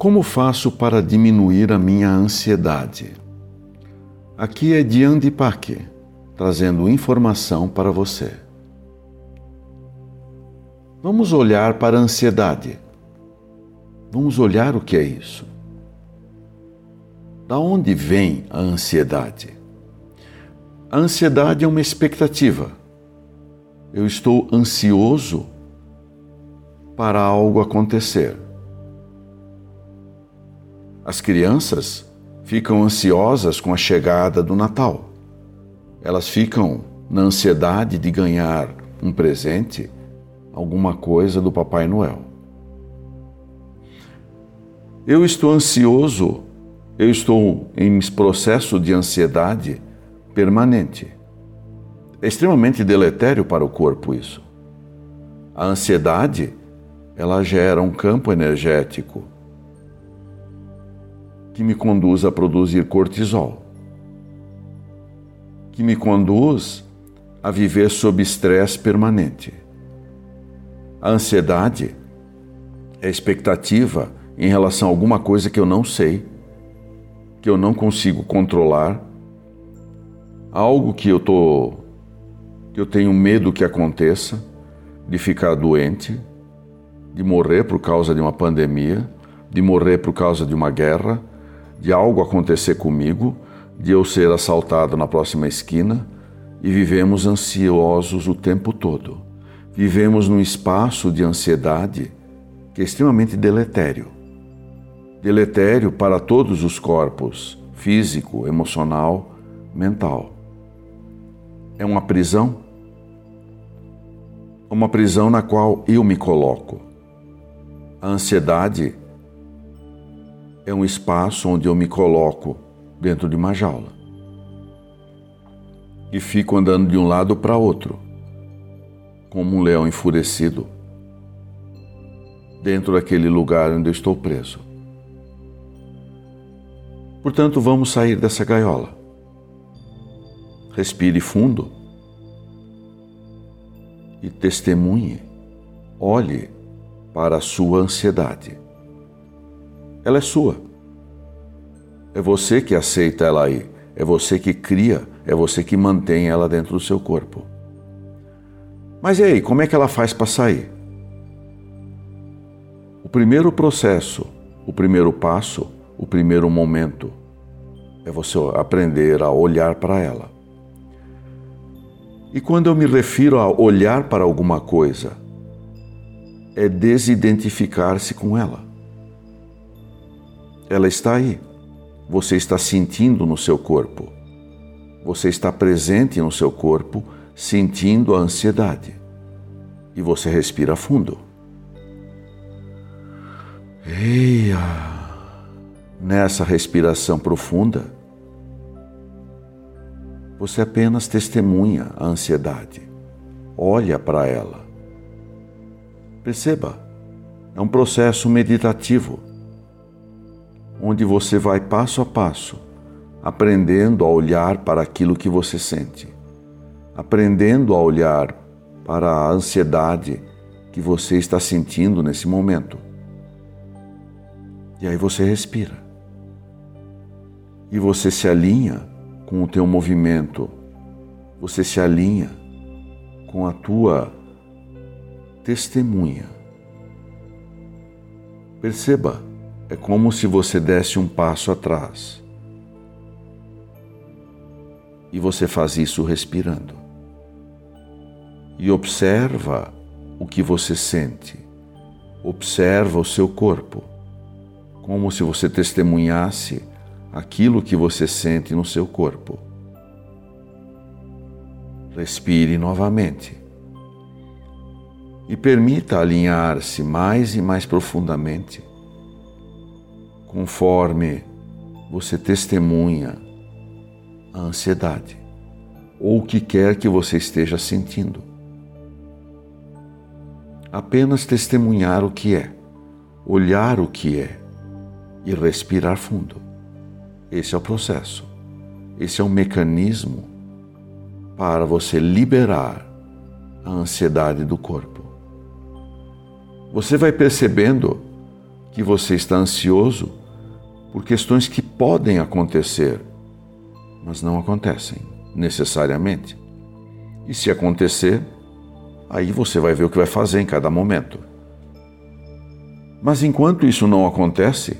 Como faço para diminuir a minha ansiedade? Aqui é Diane Paque, trazendo informação para você. Vamos olhar para a ansiedade. Vamos olhar o que é isso. Da onde vem a ansiedade? A ansiedade é uma expectativa. Eu estou ansioso para algo acontecer. As crianças ficam ansiosas com a chegada do Natal. Elas ficam na ansiedade de ganhar um presente, alguma coisa do Papai Noel. Eu estou ansioso, eu estou em processo de ansiedade permanente. É extremamente deletério para o corpo isso. A ansiedade, ela gera um campo energético que me conduz a produzir cortisol, que me conduz a viver sob estresse permanente. A ansiedade é a expectativa em relação a alguma coisa que eu não sei, que eu não consigo controlar, algo que eu tô que eu tenho medo que aconteça, de ficar doente, de morrer por causa de uma pandemia, de morrer por causa de uma guerra, de algo acontecer comigo, de eu ser assaltado na próxima esquina, e vivemos ansiosos o tempo todo. Vivemos num espaço de ansiedade que é extremamente deletério. Deletério para todos os corpos, físico, emocional, mental. É uma prisão? Uma prisão na qual eu me coloco. A ansiedade é um espaço onde eu me coloco dentro de uma jaula e fico andando de um lado para outro, como um leão enfurecido, dentro daquele lugar onde eu estou preso. Portanto, vamos sair dessa gaiola. Respire fundo e testemunhe, olhe para a sua ansiedade. Ela é sua. É você que aceita ela aí. É você que cria, é você que mantém ela dentro do seu corpo. Mas e aí, como é que ela faz para sair? O primeiro processo, o primeiro passo, o primeiro momento é você aprender a olhar para ela. E quando eu me refiro a olhar para alguma coisa, é desidentificar-se com ela. Ela está aí. Você está sentindo no seu corpo. Você está presente no seu corpo, sentindo a ansiedade. E você respira fundo. Eia! Nessa respiração profunda, você apenas testemunha a ansiedade. Olha para ela. Perceba, é um processo meditativo onde você vai passo a passo, aprendendo a olhar para aquilo que você sente, aprendendo a olhar para a ansiedade que você está sentindo nesse momento. E aí você respira. E você se alinha com o teu movimento. Você se alinha com a tua testemunha. Perceba é como se você desse um passo atrás. E você faz isso respirando. E observa o que você sente. Observa o seu corpo, como se você testemunhasse aquilo que você sente no seu corpo. Respire novamente e permita alinhar-se mais e mais profundamente conforme você testemunha a ansiedade ou o que quer que você esteja sentindo. Apenas testemunhar o que é, olhar o que é e respirar fundo. Esse é o processo. Esse é um mecanismo para você liberar a ansiedade do corpo. Você vai percebendo que você está ansioso por questões que podem acontecer, mas não acontecem necessariamente. E se acontecer, aí você vai ver o que vai fazer em cada momento. Mas enquanto isso não acontece,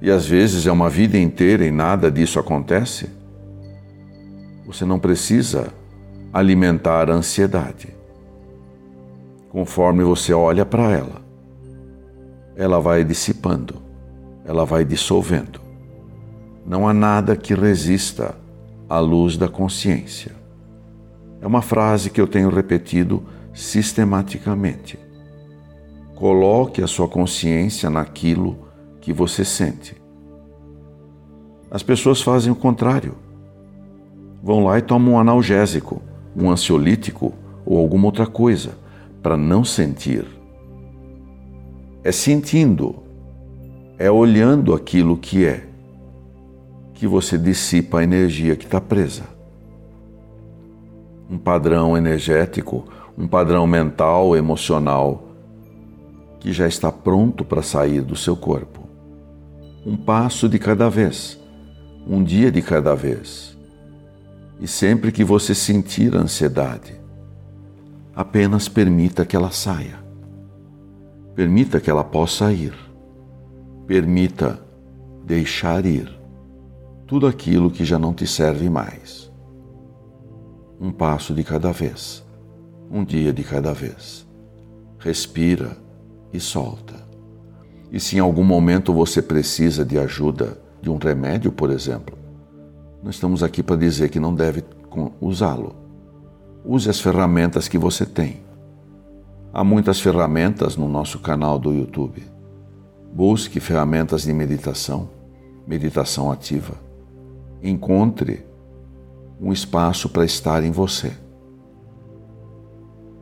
e às vezes é uma vida inteira e nada disso acontece, você não precisa alimentar a ansiedade. Conforme você olha para ela, ela vai dissipando, ela vai dissolvendo. Não há nada que resista à luz da consciência. É uma frase que eu tenho repetido sistematicamente. Coloque a sua consciência naquilo que você sente. As pessoas fazem o contrário. Vão lá e tomam um analgésico, um ansiolítico ou alguma outra coisa para não sentir. É sentindo, é olhando aquilo que é, que você dissipa a energia que está presa. Um padrão energético, um padrão mental, emocional, que já está pronto para sair do seu corpo um passo de cada vez, um dia de cada vez. E sempre que você sentir ansiedade, apenas permita que ela saia. Permita que ela possa ir. Permita deixar ir tudo aquilo que já não te serve mais. Um passo de cada vez, um dia de cada vez. Respira e solta. E se em algum momento você precisa de ajuda, de um remédio, por exemplo, nós estamos aqui para dizer que não deve usá-lo. Use as ferramentas que você tem. Há muitas ferramentas no nosso canal do YouTube. Busque ferramentas de meditação, meditação ativa. Encontre um espaço para estar em você,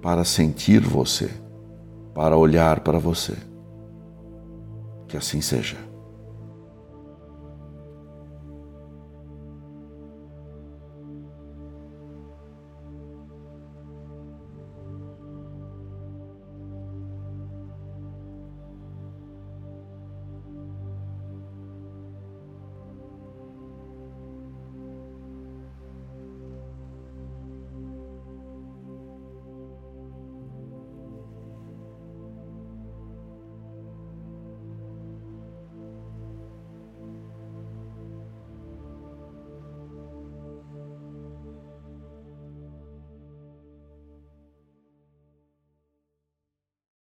para sentir você, para olhar para você. Que assim seja.